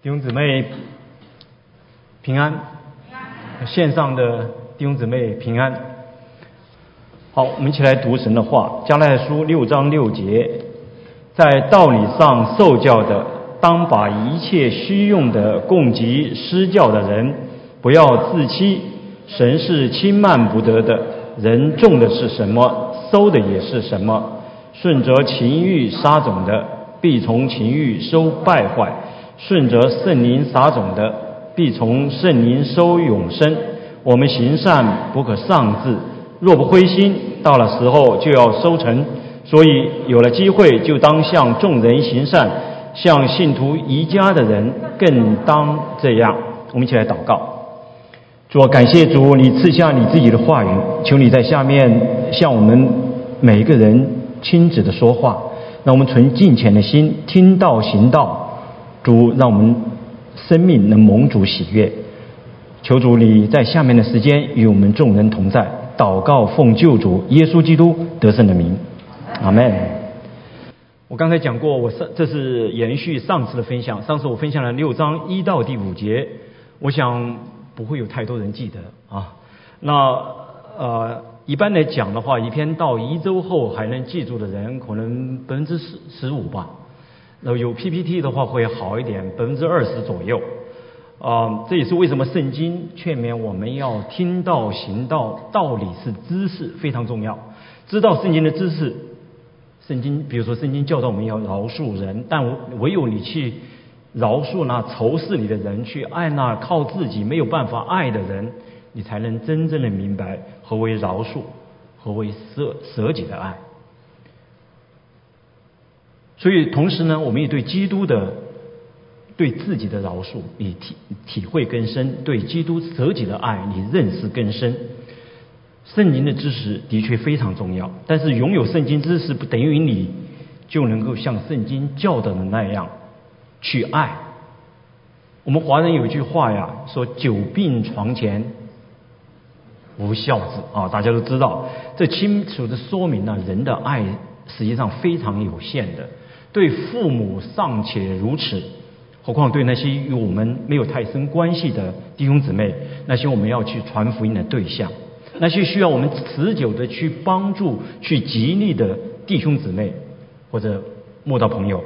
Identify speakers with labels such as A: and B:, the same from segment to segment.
A: 弟兄姊妹平安，线上的弟兄姊妹平安。好，我们一起来读神的话，《加拉书》六章六节，在道理上受教的，当把一切虚用的供给施教的人，不要自欺。神是轻慢不得的，人种的是什么，收的也是什么。顺着情欲撒种的，必从情欲收败坏。顺着圣灵撒种的，必从圣灵收永生。我们行善不可丧志，若不灰心，到了时候就要收成。所以有了机会，就当向众人行善，向信徒宜家的人更当这样。我们一起来祷告：主，感谢主，你赐下你自己的话语，求你在下面向我们每一个人亲自的说话，让我们存敬虔的心，听道行道。主，让我们生命能蒙主喜悦。求主你在下面的时间与我们众人同在。祷告奉救主耶稣基督得胜的名，阿门。我刚才讲过，我上这是延续上次的分享。上次我分享了六章一到第五节，我想不会有太多人记得啊。那呃，一般来讲的话，一篇到一周后还能记住的人，可能百分之十十五吧。那有 PPT 的话会好一点，百分之二十左右。啊，这也是为什么圣经劝勉我们要听道行道，道理是知识非常重要。知道圣经的知识，圣经比如说圣经教导我们要饶恕人，但唯有你去饶恕那仇视你的人，去爱那靠自己没有办法爱的人，你才能真正的明白何为饶恕，何为舍舍己的爱。所以，同时呢，我们也对基督的、对自己的饶恕，你体体会更深；对基督舍己的爱，你认识更深。圣经的知识的确非常重要，但是拥有圣经知识不等于你就能够像圣经教导的那样去爱。我们华人有一句话呀，说“久病床前无孝子”，啊，大家都知道，这清楚的说明了人的爱实际上非常有限的。对父母尚且如此，何况对那些与我们没有太深关系的弟兄姊妹，那些我们要去传福音的对象，那些需要我们持久的去帮助、去激励的弟兄姊妹或者慕道朋友。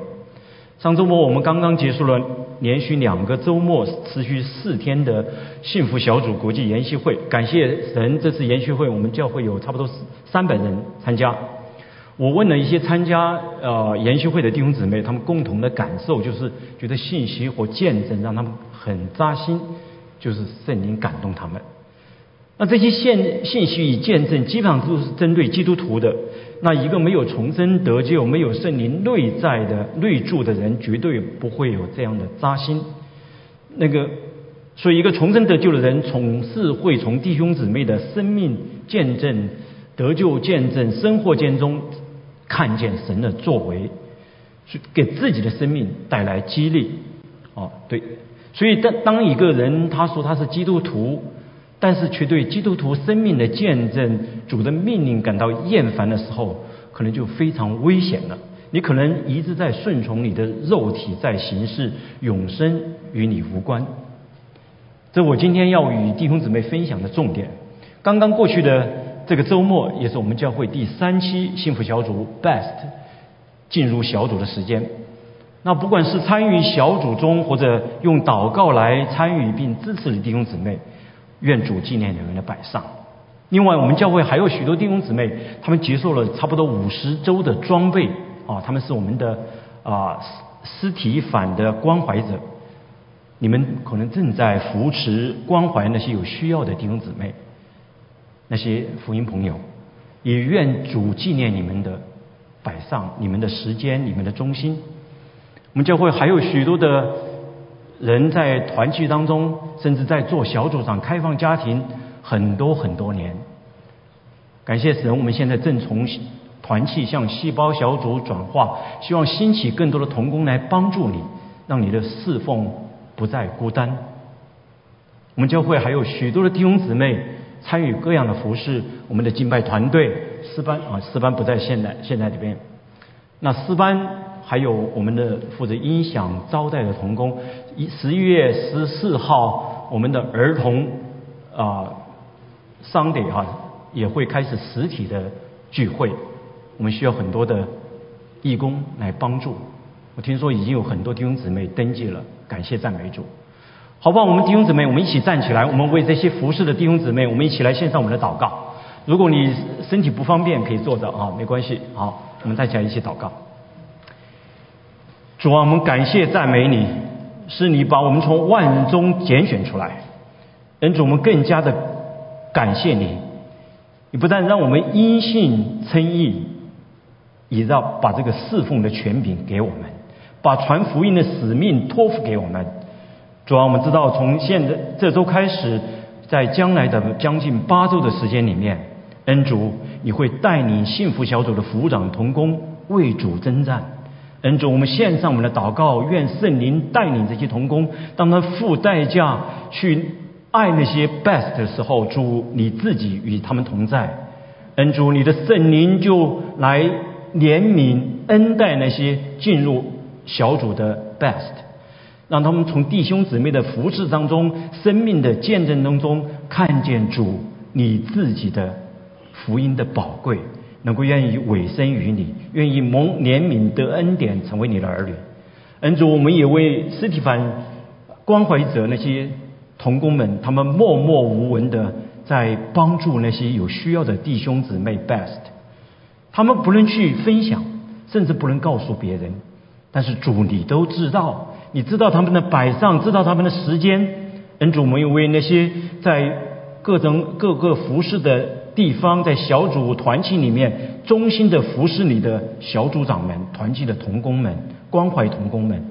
A: 上周末我们刚刚结束了连续两个周末、持续四天的幸福小组国际研习会，感谢神，这次研习会我们教会有差不多三百人参加。我问了一些参加呃研修会的弟兄姊妹，他们共同的感受就是觉得信息和见证让他们很扎心，就是圣灵感动他们。那这些信信息与见证基本上都是针对基督徒的。那一个没有重生得救、没有圣灵内在的内住的人，绝对不会有这样的扎心。那个，所以一个重生得救的人，总是会从弟兄姊妹的生命见证、得救见证、生活间中。看见神的作为，去给自己的生命带来激励。哦，对，所以当当一个人他说他是基督徒，但是却对基督徒生命的见证、主的命令感到厌烦的时候，可能就非常危险了。你可能一直在顺从你的肉体在行事，永生与你无关。这我今天要与弟兄姊妹分享的重点。刚刚过去的。这个周末也是我们教会第三期幸福小组 Best 进入小组的时间。那不管是参与小组中，或者用祷告来参与并支持的弟兄姊妹，愿主纪念你们的摆上。另外，我们教会还有许多弟兄姊妹，他们接受了差不多五十周的装备啊，他们是我们的啊尸体反的关怀者。你们可能正在扶持关怀那些有需要的弟兄姊妹。那些福音朋友，也愿主纪念你们的，摆上你们的时间、你们的忠心。我们教会还有许多的人在团契当中，甚至在做小组长、开放家庭很多很多年。感谢神，我们现在正从团契向细胞小组转化，希望兴起更多的童工来帮助你，让你的侍奉不再孤单。我们教会还有许多的弟兄姊妹。参与各样的服饰，我们的敬拜团队诗班啊，诗班不在现在现在里边。那诗班还有我们的负责音响招待的童工。一十一月十四号，我们的儿童啊，Sunday 哈也会开始实体的聚会。我们需要很多的义工来帮助。我听说已经有很多弟兄姊妹登记了，感谢赞美主。好吧，我们弟兄姊妹，我们一起站起来，我们为这些服侍的弟兄姊妹，我们一起来献上我们的祷告。如果你身体不方便，可以坐着啊，没关系。好，我们站起来一起祷告。主啊，我们感谢赞美你，是你把我们从万中拣选出来。恩主，我们更加的感谢你，你不但让我们因信称义，也让把这个侍奉的权柄给我们，把传福音的使命托付给我们。主要我们知道，从现在这周开始，在将来的将近八周的时间里面，恩主你会带领幸福小组的副长同工为主征战。恩主，我们献上我们的祷告，愿圣灵带领这些同工，当他付代价去爱那些 best 的时候，主你自己与他们同在。恩主，你的圣灵就来怜悯恩待那些进入小组的 best。让他们从弟兄姊妹的服侍当中、生命的见证当中，看见主你自己的福音的宝贵，能够愿意委身于你，愿意蒙怜悯得恩典，成为你的儿女。恩主，我们也为斯蒂凡关怀者那些童工们，他们默默无闻的在帮助那些有需要的弟兄姊妹。Best，他们不能去分享，甚至不能告诉别人，但是主你都知道。你知道他们的摆上，知道他们的时间。恩主，我们为那些在各种各个服饰的地方，在小组团契里面衷心的服侍你的小组长们、团契的同工们、关怀同工们，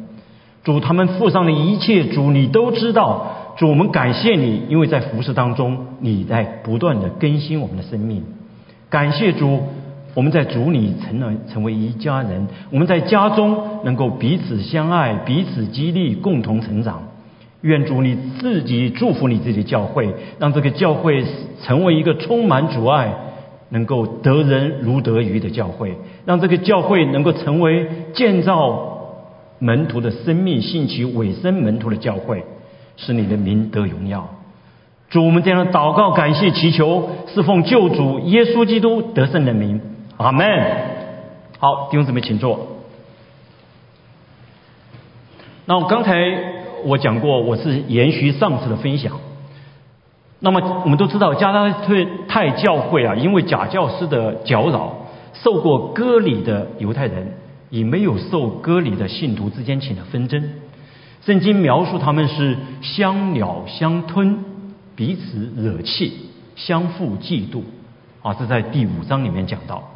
A: 主他们付上的一切，主你都知道。主，我们感谢你，因为在服侍当中，你在不断的更新我们的生命。感谢主。我们在主里成了成为一家人，我们在家中能够彼此相爱、彼此激励、共同成长。愿主你自己祝福你自己的教会，让这个教会成为一个充满主爱、能够得人如得鱼的教会，让这个教会能够成为建造门徒的生命、兴起委身门徒的教会，使你的名得荣耀。主，我们这样祷告、感谢、祈求，是奉救主耶稣基督得胜的名。阿门。好，弟兄姊妹，请坐。那我刚才我讲过，我是延续上次的分享。那么我们都知道，加拉太教会啊，因为假教师的搅扰，受过割礼的犹太人，与没有受割礼的信徒之间起了纷争。圣经描述他们是相鸟相吞，彼此惹气，相互嫉妒。啊，这在第五章里面讲到。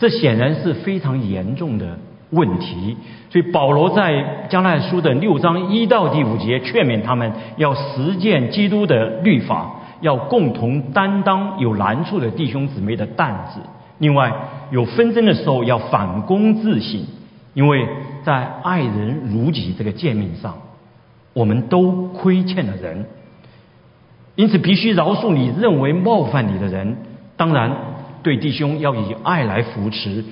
A: 这显然是非常严重的问题，所以保罗在加拉书的六章一到第五节劝勉他们要实践基督的律法，要共同担当有难处的弟兄姊妹的担子。另外，有纷争的时候要反躬自省，因为在爱人如己这个诫命上，我们都亏欠了人，因此必须饶恕你认为冒犯你的人。当然。对弟兄要以爱来扶持，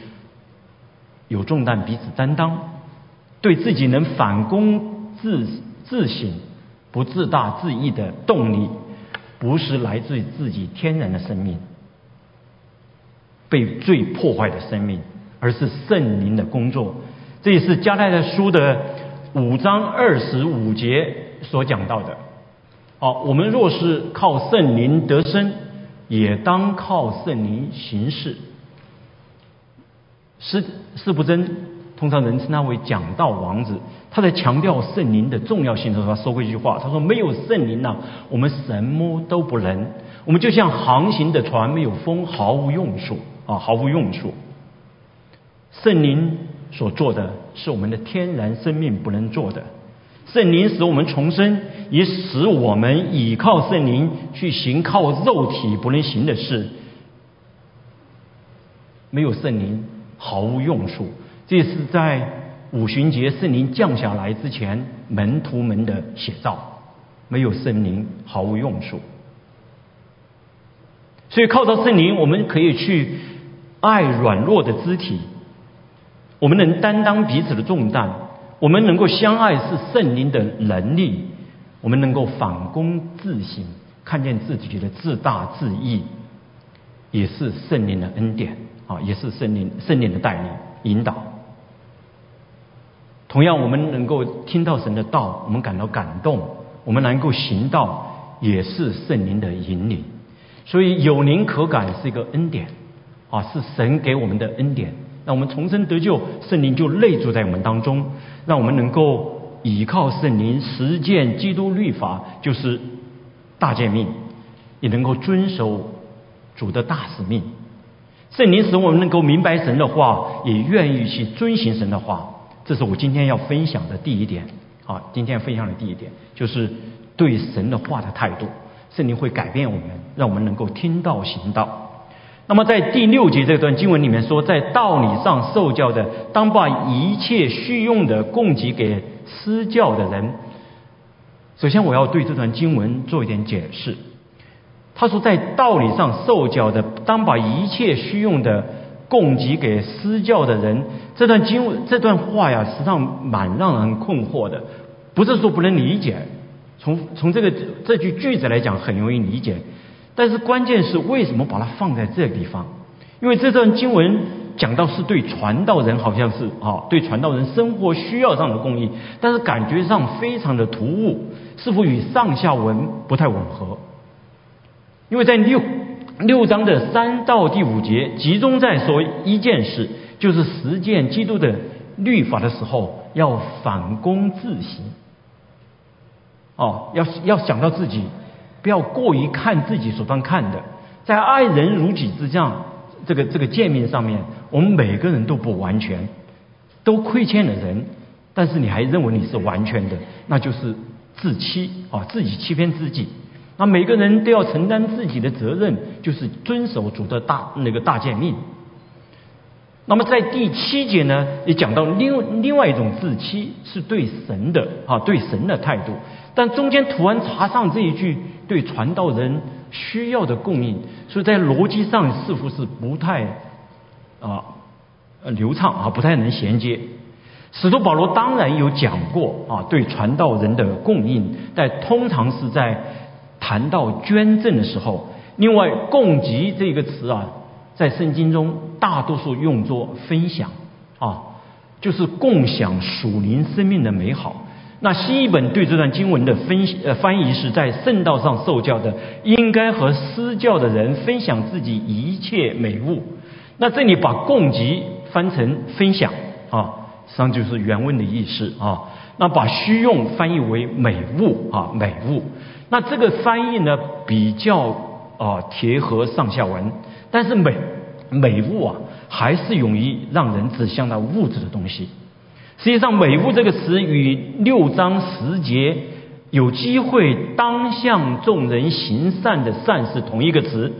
A: 有重担彼此担当，对自己能反攻自自省、不自大自义的动力，不是来自于自己天然的生命被罪破坏的生命，而是圣灵的工作。这也是加泰的书的五章二十五节所讲到的。好，我们若是靠圣灵得生。也当靠圣灵行事。施施不真，通常人称他为讲道王子。他在强调圣灵的重要性的时候，他说过一句话：“他说没有圣灵呢，我们什么都不能。我们就像航行的船，没有风毫无用处啊，毫无用处。圣灵所做的是我们的天然生命不能做的。圣灵使我们重生。”也使我们倚靠圣灵去行靠肉体不能行的事，没有圣灵毫无用处。这是在五旬节圣灵降下来之前，门徒们的写照。没有圣灵毫无用处。所以靠着圣灵，我们可以去爱软弱的肢体，我们能担当彼此的重担，我们能够相爱是圣灵的能力，我们能够反躬自省，看见自己的自大自义，也是圣灵的恩典啊，也是圣灵圣灵的带领引导。同样，我们能够听到神的道，我们感到感动，我们能够行道，也是圣灵的引领。所以有灵可感是一个恩典啊，是神给我们的恩典。让我们重生得救，圣灵就内住在我们当中，让我们能够倚靠圣灵实践基督律法，就是大诫命，也能够遵守主的大使命。圣灵使我们能够明白神的话，也愿意去遵行神的话。这是我今天要分享的第一点。啊，今天分享的第一点就是对神的话的态度。圣灵会改变我们，让我们能够听到行道。那么在第六节这段经文里面说，在道理上受教的，当把一切需用的供给给施教的人。首先，我要对这段经文做一点解释。他说，在道理上受教的，当把一切需用的供给给施教的人。这段经文这段话呀，实际上蛮让人困惑的。不是说不能理解，从从这个这句句子来讲，很容易理解。但是关键是为什么把它放在这个地方？因为这段经文讲到是对传道人，好像是啊，对传道人生活需要上的供应，但是感觉上非常的突兀，似乎与上下文不太吻合。因为在六六章的三到第五节，集中在说一件事，就是实践基督的律法的时候，要反躬自省，哦，要要想到自己。不要过于看自己所当看的，在爱人如己之这样这个这个界面上面，我们每个人都不完全，都亏欠了人，但是你还认为你是完全的，那就是自欺啊，自己欺骗自己。那每个人都要承担自己的责任，就是遵守主的大那个大诫命。那么在第七节呢，也讲到另另外一种自欺，是对神的啊，对神的态度。但中间突然插上这一句对传道人需要的供应，所以在逻辑上似乎是不太啊呃流畅啊，不太能衔接。使徒保罗当然有讲过啊，对传道人的供应，但通常是在谈到捐赠的时候。另外，供给这个词啊，在圣经中大多数用作分享啊，就是共享属灵生命的美好。那新译本对这段经文的分呃翻译是在圣道上受教的，应该和施教的人分享自己一切美物。那这里把供给翻成分享啊，实际上就是原文的意思啊。那把虚用翻译为美物啊，美物。那这个翻译呢比较啊贴合上下文，但是美美物啊还是容易让人指向到物质的东西。实际上，“美物”这个词与六章十节有机会当向众人行善的善是同一个词。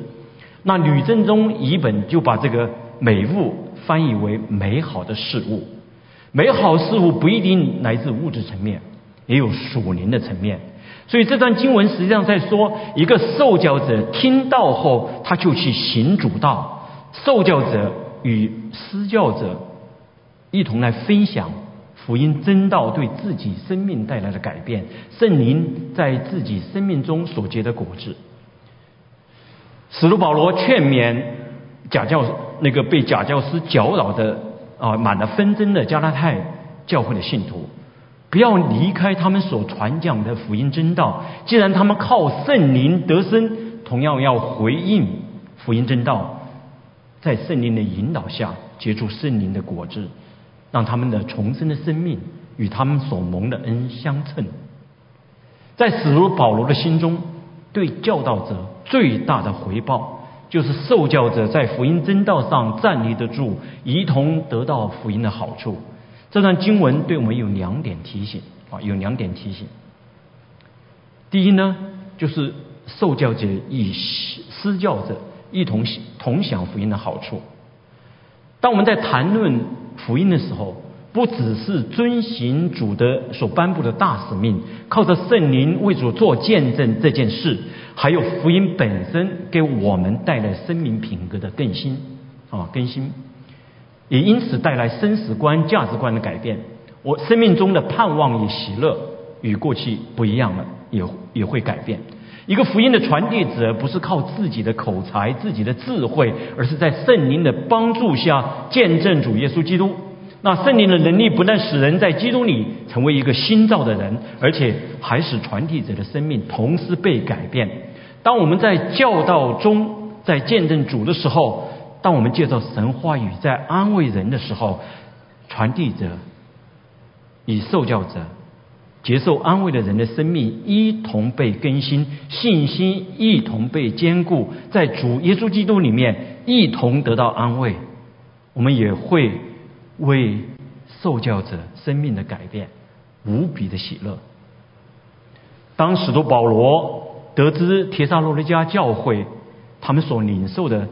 A: 那吕正中译本就把这个“美物”翻译为美好的事物。美好事物不一定来自物质层面，也有属灵的层面。所以这段经文实际上在说，一个受教者听到后，他就去行主道。受教者与施教者一同来分享。福音真道对自己生命带来的改变，圣灵在自己生命中所结的果子。使徒保罗劝勉假教那个被假教师搅扰的啊满了纷争的加拉太教会的信徒，不要离开他们所传讲的福音真道。既然他们靠圣灵得生，同样要回应福音真道，在圣灵的引导下结出圣灵的果子。让他们的重生的生命与他们所蒙的恩相称。在使徒保罗的心中，对教导者最大的回报，就是受教者在福音真道上站立得住，一同得到福音的好处。这段经文对我们有两点提醒啊，有两点提醒。第一呢，就是受教者与施教者一同同享福音的好处。当我们在谈论福音的时候，不只是遵行主的所颁布的大使命，靠着圣灵为主做见证这件事，还有福音本身给我们带来生命品格的更新啊更新。也因此带来生死观、价值观的改变。我生命中的盼望与喜乐与过去不一样了，也也会改变。一个福音的传递者，不是靠自己的口才、自己的智慧，而是在圣灵的帮助下见证主耶稣基督。那圣灵的能力不但使人在基督里成为一个新造的人，而且还使传递者的生命同时被改变。当我们在教导中在见证主的时候，当我们借着神话语在安慰人的时候，传递者与受教者。接受安慰的人的生命一同被更新，信心一同被坚固，在主耶稣基督里面一同得到安慰。我们也会为受教者生命的改变无比的喜乐。当使徒保罗得知提撒罗尼迦教会他们所领受的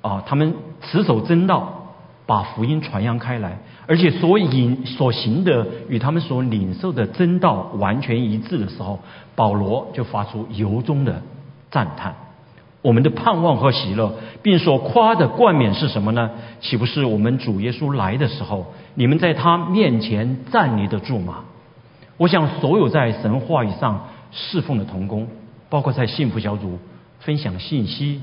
A: 啊，他们持守真道。把福音传扬开来，而且所引所行的与他们所领受的真道完全一致的时候，保罗就发出由衷的赞叹。我们的盼望和喜乐，并所夸的冠冕是什么呢？岂不是我们主耶稣来的时候，你们在他面前站立得住吗？我想，所有在神话语上侍奉的童工，包括在幸福小组分享信息。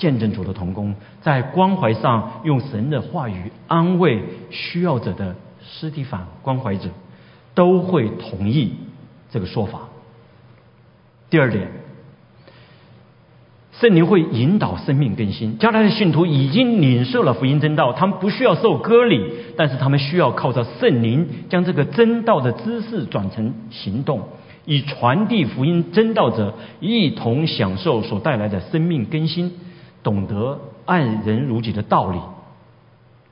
A: 见证主的同工，在关怀上用神的话语安慰需要者的尸体反关怀者，都会同意这个说法。第二点，圣灵会引导生命更新。加来的信徒已经领受了福音真道，他们不需要受割礼，但是他们需要靠着圣灵将这个真道的知识转成行动，以传递福音真道者一同享受所带来的生命更新。懂得爱人如己的道理，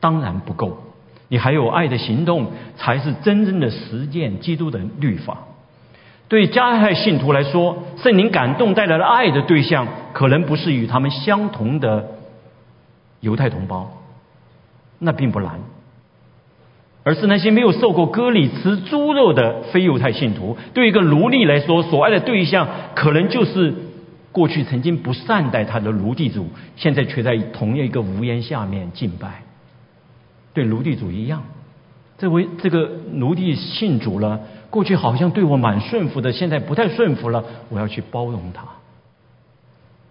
A: 当然不够。你还有爱的行动，才是真正的实践基督的律法。对加害信徒来说，圣灵感动带来了爱的对象，可能不是与他们相同的犹太同胞，那并不难，而是那些没有受过割礼、吃猪肉的非犹太信徒。对一个奴隶来说，所爱的对象可能就是。过去曾经不善待他的奴隶主，现在却在同样一个屋檐下面敬拜，对奴隶主一样。这位这个奴隶信主了，过去好像对我蛮顺服的，现在不太顺服了，我要去包容他。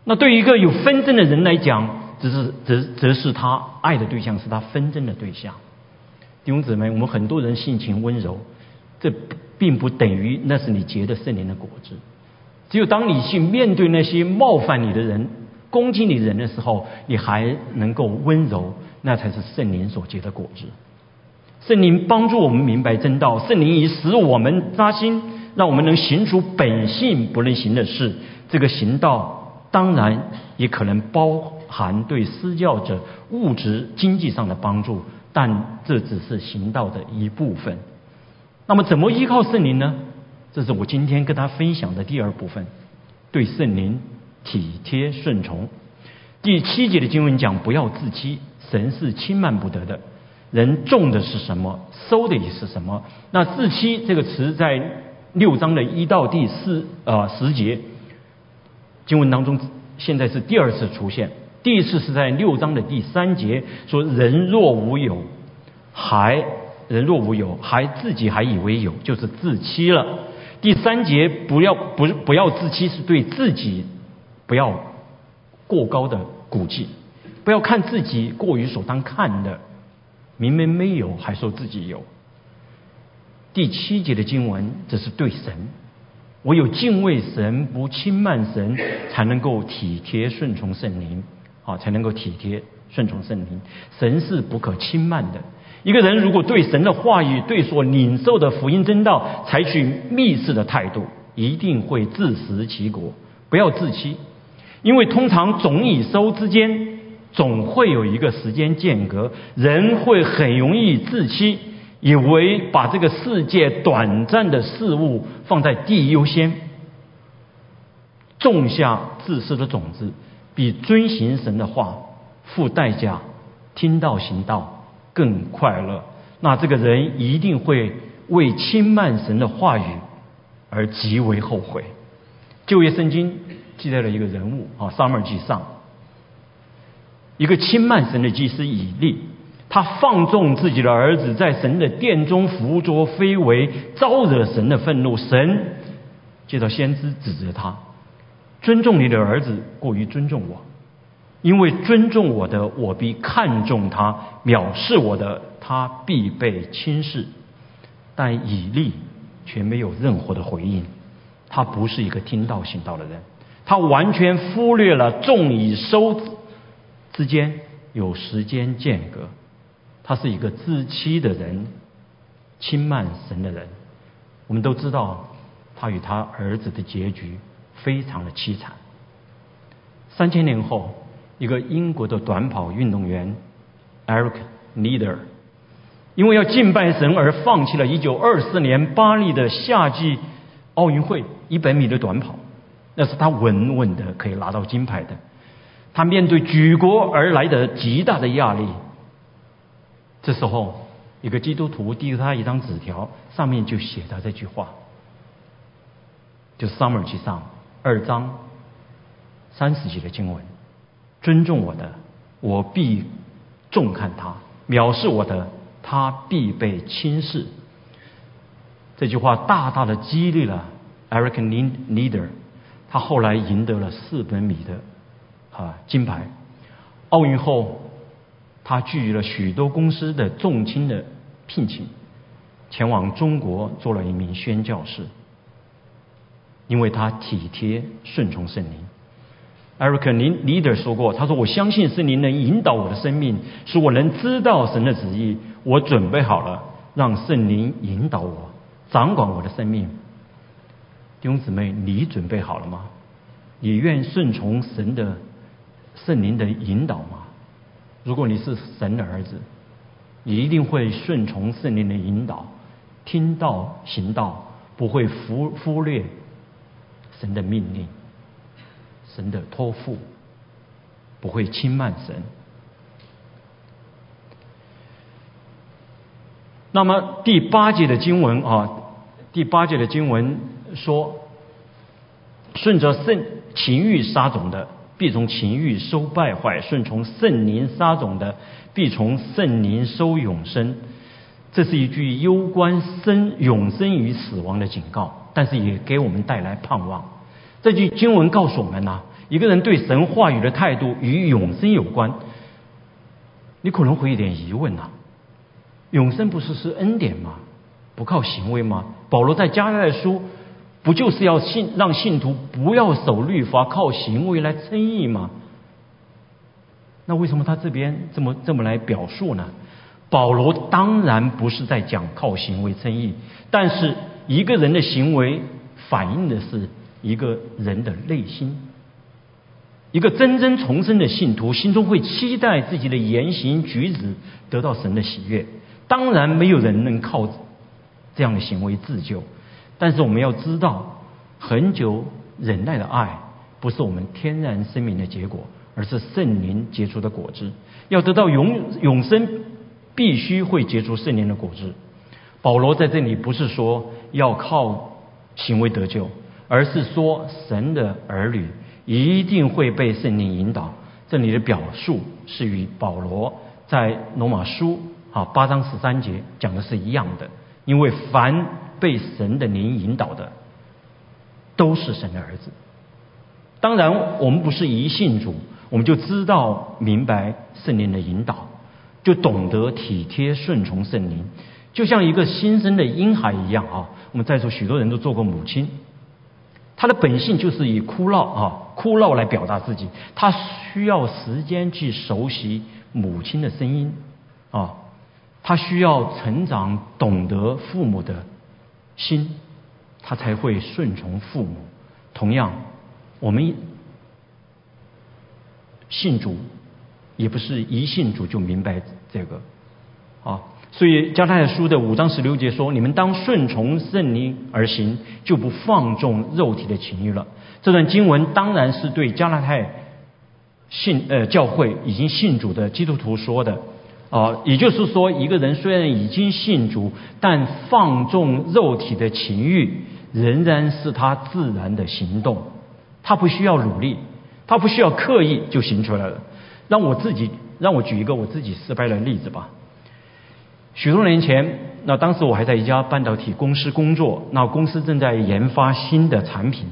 A: 那对于一个有纷争的人来讲，只是则则是他爱的对象是他纷争的对象。弟兄姊妹，我们很多人性情温柔，这并不等于那是你结的圣灵的果子。只有当你去面对那些冒犯你的人、攻击你的人的时候，你还能够温柔，那才是圣灵所结的果子。圣灵帮助我们明白真道，圣灵已使我们扎心，让我们能行出本性不能行的事。这个行道当然也可能包含对施教者物质经济上的帮助，但这只是行道的一部分。那么，怎么依靠圣灵呢？这是我今天跟他分享的第二部分，对圣灵体贴顺从。第七节的经文讲，不要自欺，神是轻慢不得的。人种的是什么，收的也是什么。那自欺这个词在六章的一到第四啊十节经文当中，现在是第二次出现。第一次是在六章的第三节，说人若无有，还人若无有，还自己还以为有，就是自欺了。第三节不要不不要自欺，是对自己不要过高的估计，不要看自己过于所当看的，明明没有还说自己有。第七节的经文这是对神，唯有敬畏神不轻慢神，才能够体贴顺从圣灵，啊，才能够体贴顺从圣灵。神是不可轻慢的。一个人如果对神的话语、对所领受的福音真道采取密视的态度，一定会自食其果。不要自欺，因为通常种与收之间总会有一个时间间隔，人会很容易自欺，以为把这个世界短暂的事物放在第一优先，种下自私的种子，比遵行神的话付代价听到行道。更快乐，那这个人一定会为轻慢神的话语而极为后悔。旧约圣经记载了一个人物啊，撒母记上，一个轻慢神的祭司以利，他放纵自己的儿子在神的殿中胡作非为，招惹神的愤怒。神接到先知指责他：尊重你的儿子过于尊重我，因为尊重我的，我必看重他；藐视我的，他必被轻视。但以利却没有任何的回应，他不是一个听道行道的人，他完全忽略了众以收之间有时间间隔，他是一个自欺的人，轻慢神的人。我们都知道，他与他儿子的结局非常的凄惨。三千年后，一个英国的短跑运动员 Eric Leader。因为要敬拜神而放弃了1924年巴黎的夏季奥运会一百米的短跑，那是他稳稳的可以拿到金牌的。他面对举国而来的极大的压力，这时候一个基督徒递给他一张纸条，上面就写着这句话，就《Summer 记上二章三十节的经文：尊重我的，我必重看他；藐视我的。他必被轻视。这句话大大的激励了 Eric Leader，他后来赢得了四百米的啊金牌。奥运后，他拒绝了许多公司的重金的聘请，前往中国做了一名宣教士，因为他体贴顺从圣灵。Eric Leader 说过：“他说我相信圣灵能引导我的生命，使我能知道神的旨意。”我准备好了，让圣灵引导我，掌管我的生命。弟兄姊妹，你准备好了吗？你愿顺从神的圣灵的引导吗？如果你是神的儿子，你一定会顺从圣灵的引导，听道行道，不会忽忽略神的命令、神的托付，不会轻慢神。那么第八节的经文啊，第八节的经文说：“顺着圣情欲杀种的，必从情欲收败坏；顺从圣灵杀种的，必从圣灵收永生。”这是一句攸关生永生与死亡的警告，但是也给我们带来盼望。这句经文告诉我们呐，一个人对神话语的态度与永生有关。你可能会有点疑问呐。永生不是是恩典吗？不靠行为吗？保罗在加拉太书不就是要信让信徒不要守律法，靠行为来称义吗？那为什么他这边这么这么来表述呢？保罗当然不是在讲靠行为称义，但是一个人的行为反映的是一个人的内心。一个真正重生的信徒心中会期待自己的言行举止得到神的喜悦。当然，没有人能靠这样的行为自救。但是，我们要知道，恒久忍耐的爱不是我们天然生命的结果，而是圣灵结出的果子。要得到永永生，必须会结出圣灵的果子。保罗在这里不是说要靠行为得救，而是说神的儿女一定会被圣灵引导。这里的表述是与保罗在罗马书。啊，八章十三节讲的是一样的，因为凡被神的灵引导的，都是神的儿子。当然，我们不是一信主，我们就知道明白圣灵的引导，就懂得体贴顺从圣灵，就像一个新生的婴孩一样啊。我们在座许多人都做过母亲，他的本性就是以哭闹啊哭闹来表达自己，他需要时间去熟悉母亲的声音啊。他需要成长，懂得父母的心，他才会顺从父母。同样，我们信主也不是一信主就明白这个啊。所以加太书的五章十六节说：“你们当顺从圣灵而行，就不放纵肉体的情欲了。”这段经文当然是对加拉太信呃教会已经信主的基督徒说的。啊，也就是说，一个人虽然已经信主，但放纵肉体的情欲仍然是他自然的行动，他不需要努力，他不需要刻意就行出来了。让我自己，让我举一个我自己失败的例子吧。许多年前，那当时我还在一家半导体公司工作，那公司正在研发新的产品，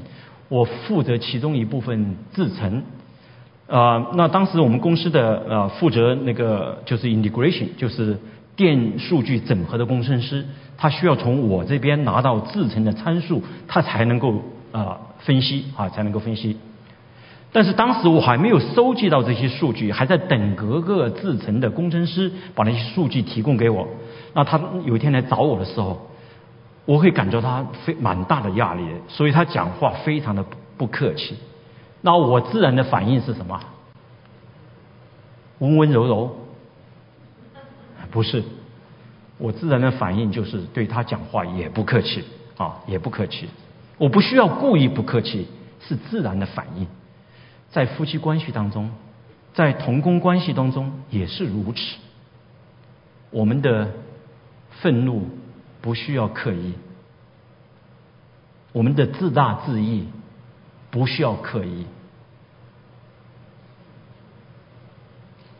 A: 我负责其中一部分制程。啊，那当时我们公司的呃负责那个就是 integration，就是电数据整合的工程师，他需要从我这边拿到制程的参数，他才能够啊分析啊才能够分析。但是当时我还没有收集到这些数据，还在等各个制程的工程师把那些数据提供给我。那他有一天来找我的时候，我会感觉他非蛮大的压力，所以他讲话非常的不客气。那我自然的反应是什么？温温柔柔？不是，我自然的反应就是对他讲话也不客气啊，也不客气。我不需要故意不客气，是自然的反应。在夫妻关系当中，在同工关系当中也是如此。我们的愤怒不需要刻意，我们的自大自义不需要刻意。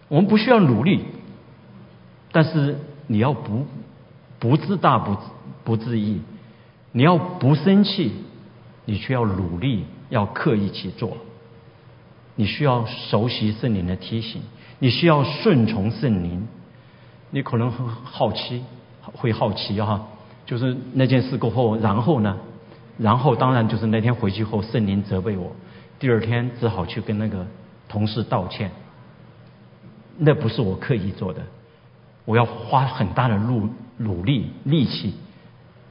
A: 我们不需要努力，但是你要不不自大不不自义，你要不生气，你却要努力，要刻意去做。你需要熟悉圣灵的提醒，你需要顺从圣灵。你可能很好奇，会好奇哈，就是那件事过后，然后呢？然后当然就是那天回去后，圣灵责备我，第二天只好去跟那个同事道歉。那不是我刻意做的，我要花很大的努努力力气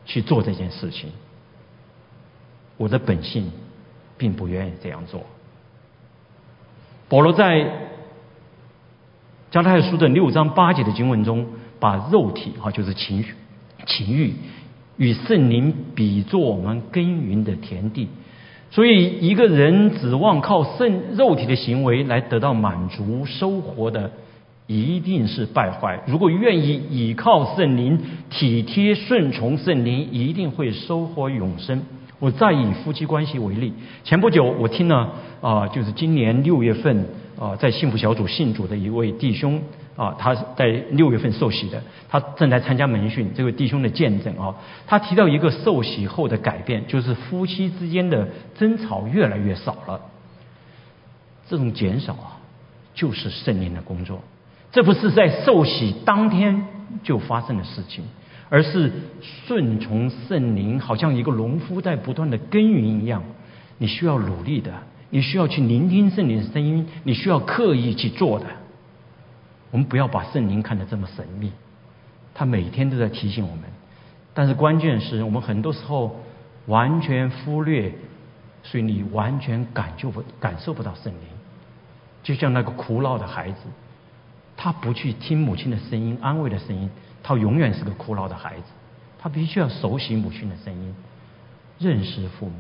A: 去做这件事情。我的本性并不愿意这样做。保罗在加太书的六章八节的经文中，把肉体啊，就是情绪、情欲与圣灵比作我们耕耘的田地。所以，一个人指望靠圣肉体的行为来得到满足收获的，一定是败坏。如果愿意倚靠圣灵，体贴顺从圣灵，一定会收获永生。我再以夫妻关系为例，前不久我听了啊，就是今年六月份啊，在幸福小组信主的一位弟兄。啊，他在六月份受洗的，他正在参加门训。这位弟兄的见证啊，他提到一个受洗后的改变，就是夫妻之间的争吵越来越少了。这种减少啊，就是圣灵的工作。这不是在受洗当天就发生的事情，而是顺从圣灵，好像一个农夫在不断的耕耘一样。你需要努力的，你需要去聆听圣灵的声音，你需要刻意去做的。我们不要把圣灵看得这么神秘，他每天都在提醒我们。但是关键是我们很多时候完全忽略，所以你完全感受不感受不到圣灵。就像那个苦恼的孩子，他不去听母亲的声音、安慰的声音，他永远是个哭闹的孩子。他必须要熟悉母亲的声音，认识父母，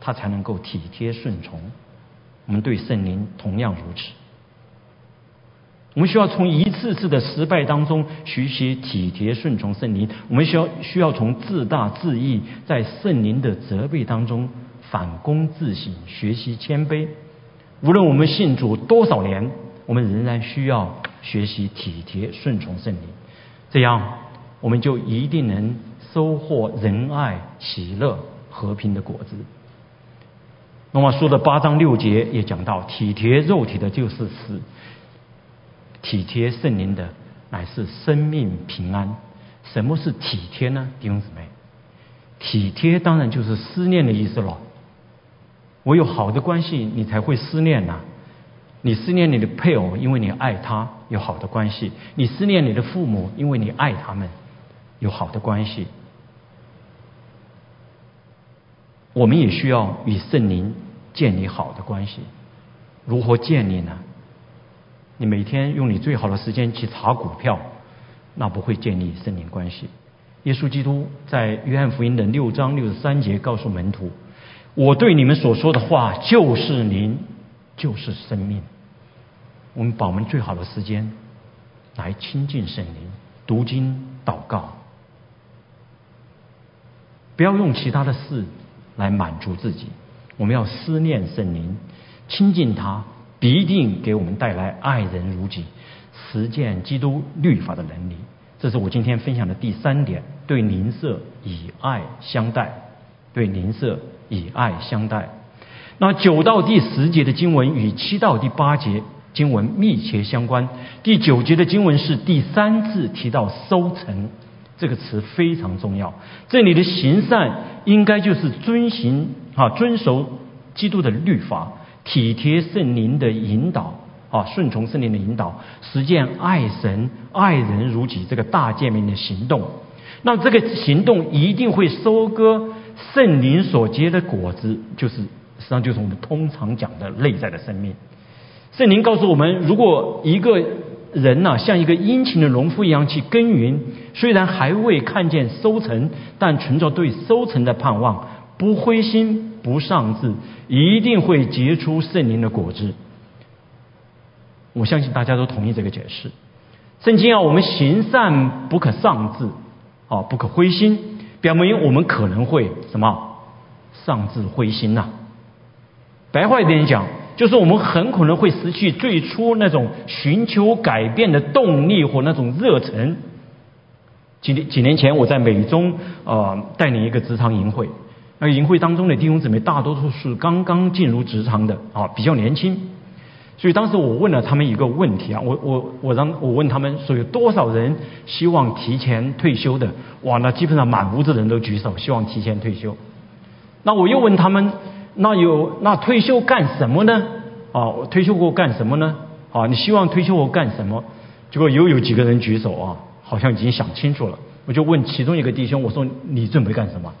A: 他才能够体贴顺从。我们对圣灵同样如此。我们需要从一次次的失败当中学习体贴顺从圣灵。我们需要需要从自大自义在圣灵的责备当中反躬自省，学习谦卑。无论我们信主多少年，我们仍然需要学习体贴顺从圣灵。这样，我们就一定能收获仁爱、喜乐、和平的果子。那么说的八章六节也讲到，体贴肉体的就是死。体贴圣灵的乃是生命平安。什么是体贴呢？弟兄姊妹，体贴当然就是思念的意思了。我有好的关系，你才会思念呐。你思念你的配偶，因为你爱他，有好的关系；你思念你的父母，因为你爱他们，有好的关系。我们也需要与圣灵建立好的关系。如何建立呢？你每天用你最好的时间去查股票，那不会建立圣灵关系。耶稣基督在约翰福音的六章六十三节告诉门徒：“我对你们所说的话就是灵，就是生命。”我们把我们最好的时间来亲近圣灵，读经祷告，不要用其他的事来满足自己。我们要思念圣灵，亲近他。必定给我们带来爱人如己、实践基督律法的能力。这是我今天分享的第三点：对邻舍以爱相待，对邻舍以爱相待。那九到第十节的经文与七到第八节经文密切相关。第九节的经文是第三次提到“收成”这个词非常重要。这里的行善应该就是遵行啊，遵守基督的律法。体贴圣灵的引导啊，顺从圣灵的引导，实践爱神爱人如己这个大诫命的行动。那这个行动一定会收割圣灵所结的果子，就是实际上就是我们通常讲的内在的生命。圣灵告诉我们，如果一个人呢，像一个殷勤的农夫一样去耕耘，虽然还未看见收成，但存着对收成的盼望，不灰心。不上志，一定会结出圣灵的果子。我相信大家都同意这个解释。圣经啊，我们行善不可丧志，啊，不可灰心，表明我们可能会什么丧志灰心呐。白话一点讲，就是我们很可能会失去最初那种寻求改变的动力或那种热忱。几年几年前，我在美中啊带领一个职场营会。那营会当中的弟兄姊妹大多数是刚刚进入职场的啊，比较年轻，所以当时我问了他们一个问题啊，我我我让我问他们说有多少人希望提前退休的？哇，那基本上满屋子人都举手，希望提前退休。那我又问他们，那有那退休干什么呢？啊，退休过干什么呢？啊，你希望退休后干什么？结果又有几个人举手啊，好像已经想清楚了。我就问其中一个弟兄，我说你准备干什么？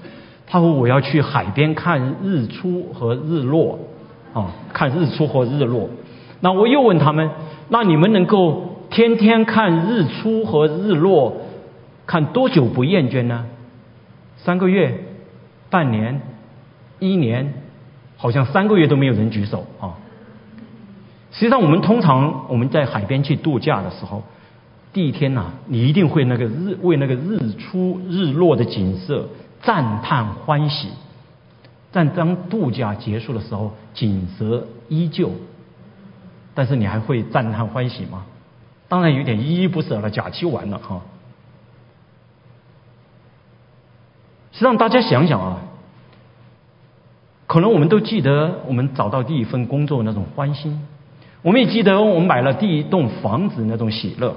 A: 他说：“我要去海边看日出和日落，啊，看日出和日落。那我又问他们：那你们能够天天看日出和日落，看多久不厌倦呢？三个月、半年、一年？好像三个月都没有人举手啊。实际上，我们通常我们在海边去度假的时候，第一天呐，你一定会那个日为那个日出日落的景色。”赞叹欢喜，但当度假结束的时候，景色依旧，但是你还会赞叹欢喜吗？当然有点依依不舍了，假期完了哈。实际上，大家想想啊，可能我们都记得我们找到第一份工作那种欢心，我们也记得我们买了第一栋房子那种喜乐。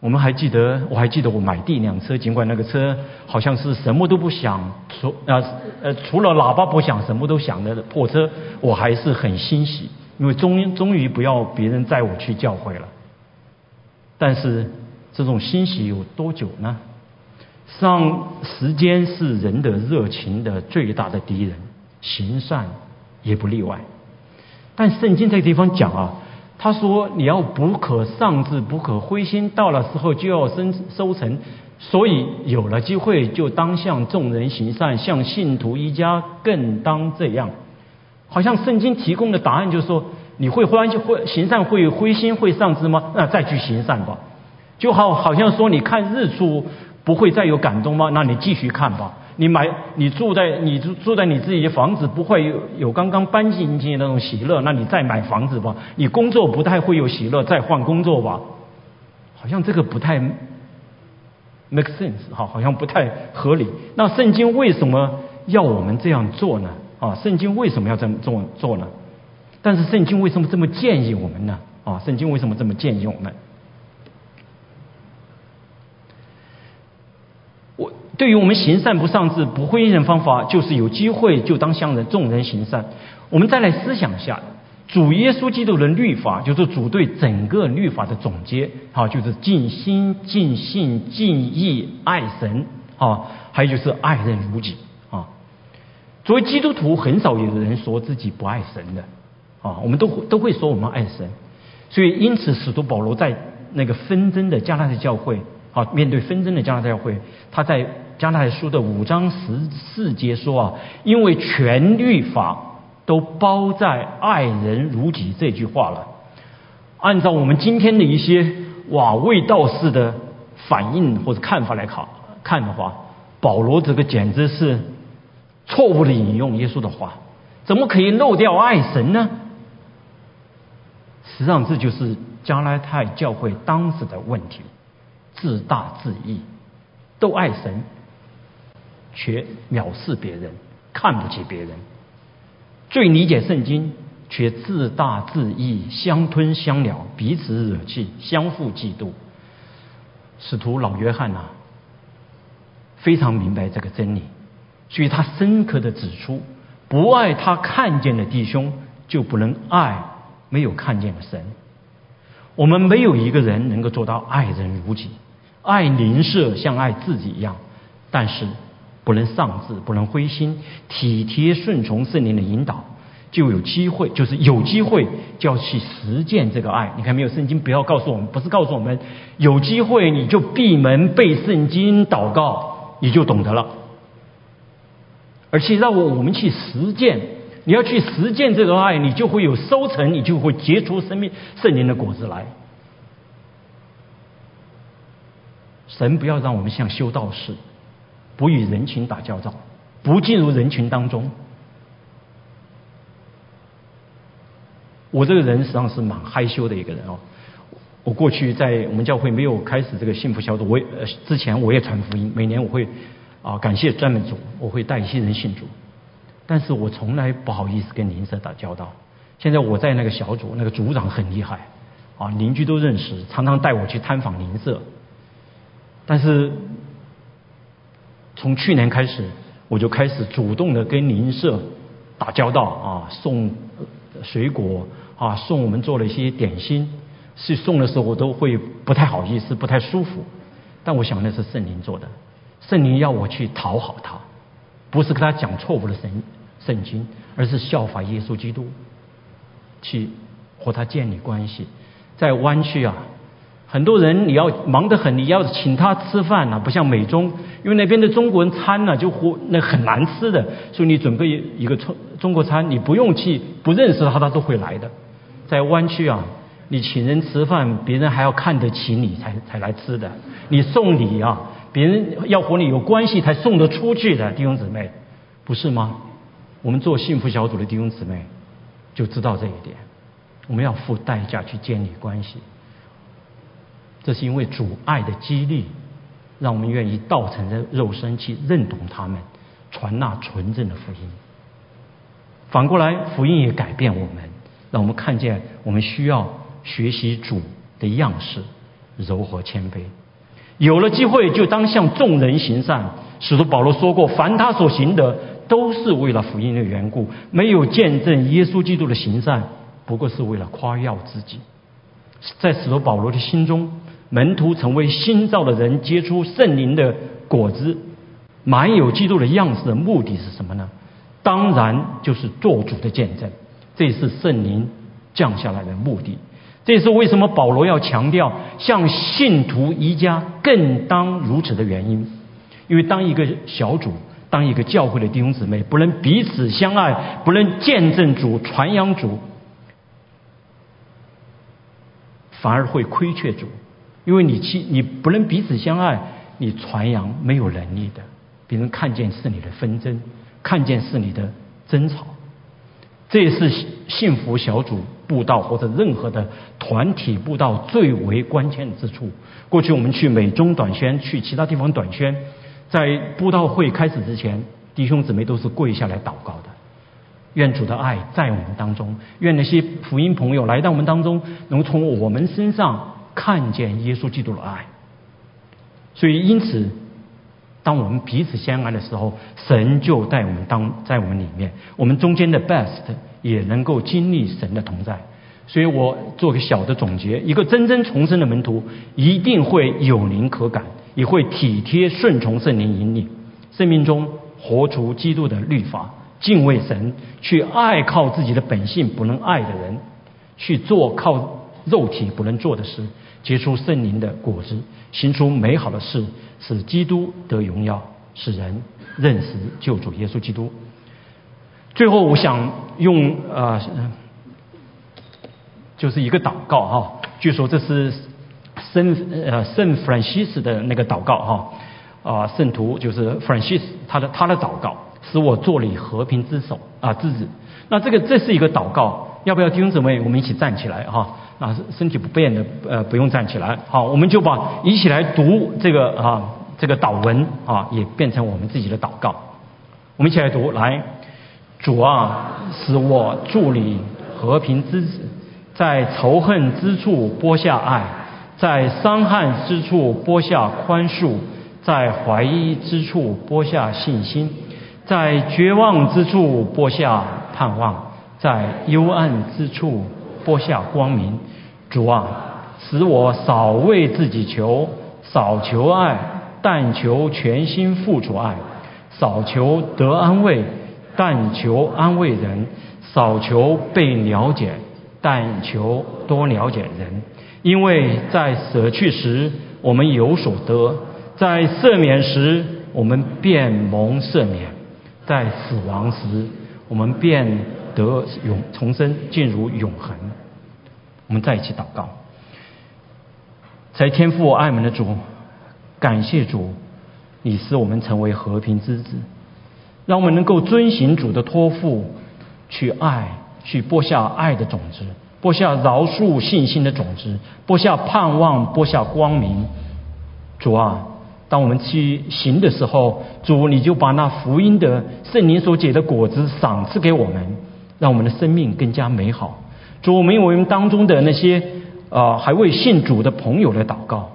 A: 我们还记得，我还记得我买第一辆车，尽管那个车好像是什么都不响，除呃呃除了喇叭不响，什么都响的破车，我还是很欣喜，因为终终于不要别人载我去教会了。但是这种欣喜有多久呢？上时间是人的热情的最大的敌人，行善也不例外。但圣经这个地方讲啊。他说：“你要不可丧志，不可灰心，到了时候就要生收成。所以有了机会，就当向众人行善，向信徒一家更当这样。好像圣经提供的答案就是说：你会欢会行善，会灰心，会丧志吗？那再去行善吧。就好好像说，你看日出不会再有感动吗？那你继续看吧。”你买，你住在你住住在你自己的房子，不会有有刚刚搬进去那种喜乐。那你再买房子吧。你工作不太会有喜乐，再换工作吧。好像这个不太 make sense 哈，好像不太合理。那圣经为什么要我们这样做呢？啊，圣经为什么要这么做做呢？但是圣经为什么这么建议我们呢？啊，圣经为什么这么建议我们？对于我们行善不上志、不会人方法，就是有机会就当向人众人行善。我们再来思想一下，主耶稣基督的律法，就是主对整个律法的总结，好，就是尽心、尽性、尽意爱神，啊，还有就是爱人如己，啊。作为基督徒，很少有人说自己不爱神的，啊，我们都都会说我们爱神。所以，因此使徒保罗在那个纷争的加拉太教会，啊，面对纷争的加拉太教会，他在。加拉太书的五章十四节说啊，因为全律法都包在爱人如己这句话了。按照我们今天的一些哇味道士的反应或者看法来看看的话，保罗这个简直是错误的引用耶稣的话，怎么可以漏掉爱神呢？实际上这就是加拉太教会当时的问题：自大自义，都爱神，却藐视别人，看不起别人；最理解圣经，却自大自义，相吞相了，彼此惹气，相互嫉妒。使徒老约翰呐，非常明白这个真理，所以他深刻的指出：不爱他看见的弟兄，就不能爱没有看见的神。我们没有一个人能够做到爱人如己，爱邻舍像爱自己一样。但是不能丧志，不能灰心，体贴顺从圣灵的引导。就有机会，就是有机会就要去实践这个爱。你看没有？圣经不要告诉我们，不是告诉我们有机会你就闭门背圣经祷告，你就懂得了。而且让我我们去实践，你要去实践这个爱，你就会有收成，你就会结出生命圣灵的果子来。神不要让我们像修道士，不与人群打交道，不进入人群当中。我这个人实际上是蛮害羞的一个人哦。我过去在我们教会没有开始这个幸福小组，我呃之前我也传福音，每年我会啊感谢专门组，我会带一些人信主，但是我从来不好意思跟邻舍打交道。现在我在那个小组，那个组长很厉害啊，邻居都认识，常常带我去探访邻舍。但是从去年开始，我就开始主动的跟邻舍打交道啊，送水果。啊，送我们做了一些点心，是送的时候我都会不太好意思，不太舒服。但我想那是圣灵做的，圣灵要我去讨好他，不是跟他讲错误的圣圣经，而是效法耶稣基督，去和他建立关系。在湾区啊，很多人你要忙得很，你要请他吃饭呢，不像美中，因为那边的中国人餐呢就活那很难吃的，所以你准备一个中中国餐，你不用去不认识他，他都会来的。在湾区啊，你请人吃饭，别人还要看得起你才才来吃的。你送礼啊，别人要和你有关系才送得出去的弟兄姊妹，不是吗？我们做幸福小组的弟兄姊妹就知道这一点。我们要付代价去建立关系，这是因为主爱的激励，让我们愿意道成的肉身去认同他们，传那纯正的福音。反过来，福音也改变我们。让我们看见，我们需要学习主的样式，柔和谦卑。有了机会，就当向众人行善。使徒保罗说过：“凡他所行的，都是为了福音的缘故。没有见证耶稣基督的行善，不过是为了夸耀自己。”在使徒保罗的心中，门徒成为新造的人，结出圣灵的果子，满有基督的样式的目的是什么呢？当然就是做主的见证。这是圣灵降下来的目的，这也是为什么保罗要强调向信徒一家更当如此的原因。因为当一个小组、当一个教会的弟兄姊妹不能彼此相爱，不能见证主、传扬主，反而会亏缺主。因为你其你不能彼此相爱，你传扬没有能力的，别人看见是你的纷争，看见是你的争吵。这也是幸福小组布道或者任何的团体布道最为关键之处。过去我们去美中短宣，去其他地方短宣，在布道会开始之前，弟兄姊妹都是跪下来祷告的。愿主的爱在我们当中，愿那些福音朋友来到我们当中，能从我们身上看见耶稣基督的爱。所以，因此。当我们彼此相爱的时候，神就在我们当在我们里面，我们中间的 best 也能够经历神的同在。所以我做个小的总结：一个真正重生的门徒，一定会有灵可感，也会体贴顺从圣灵引领，生命中活出基督的律法，敬畏神，去爱靠自己的本性不能爱的人，去做靠肉体不能做的事。结出圣灵的果子，行出美好的事，使基督得荣耀，使人认识救主耶稣基督。最后，我想用呃，就是一个祷告哈。据说这是圣呃圣弗兰西斯的那个祷告哈啊，圣徒就是弗兰西斯他的他的祷告，使我做你和平之手啊之子。那这个这是一个祷告，要不要弟兄姊妹我们一起站起来哈？啊身体不便的呃不用站起来。好，我们就把一起来读这个啊这个祷文啊，也变成我们自己的祷告。我们一起来读，来，主啊，使我助你和平之子，在仇恨之处播下爱，在伤害之处播下宽恕，在怀疑之处播下信心，在绝望之处播下盼望，在幽暗之处播下光明。主啊，使我少为自己求，少求爱，但求全心付出爱。少求得安慰，但求安慰人；少求被了解，但求多了解人。因为在舍去时，我们有所得；在赦免时，我们便蒙赦免；在死亡时，我们便得永重生，进入永恒。我们在一起祷告，在天父爱们的主，感谢主。你使我们成为和平之子，让我们能够遵行主的托付，去爱，去播下爱的种子，播下饶恕信心的种子，播下盼望，播下光明。主啊，当我们去行的时候，主你就把那福音的圣灵所结的果子赏赐给我们，让我们的生命更加美好。主，我们当中的那些啊还未信主的朋友来祷告。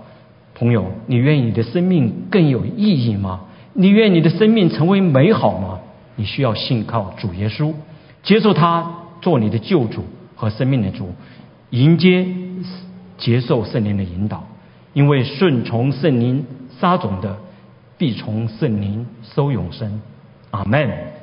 A: 朋友，你愿意你的生命更有意义吗？你愿你的生命成为美好吗？你需要信靠主耶稣，接受他做你的救主和生命的主，迎接接受圣灵的引导，因为顺从圣灵撒种的，必从圣灵收永生。阿门。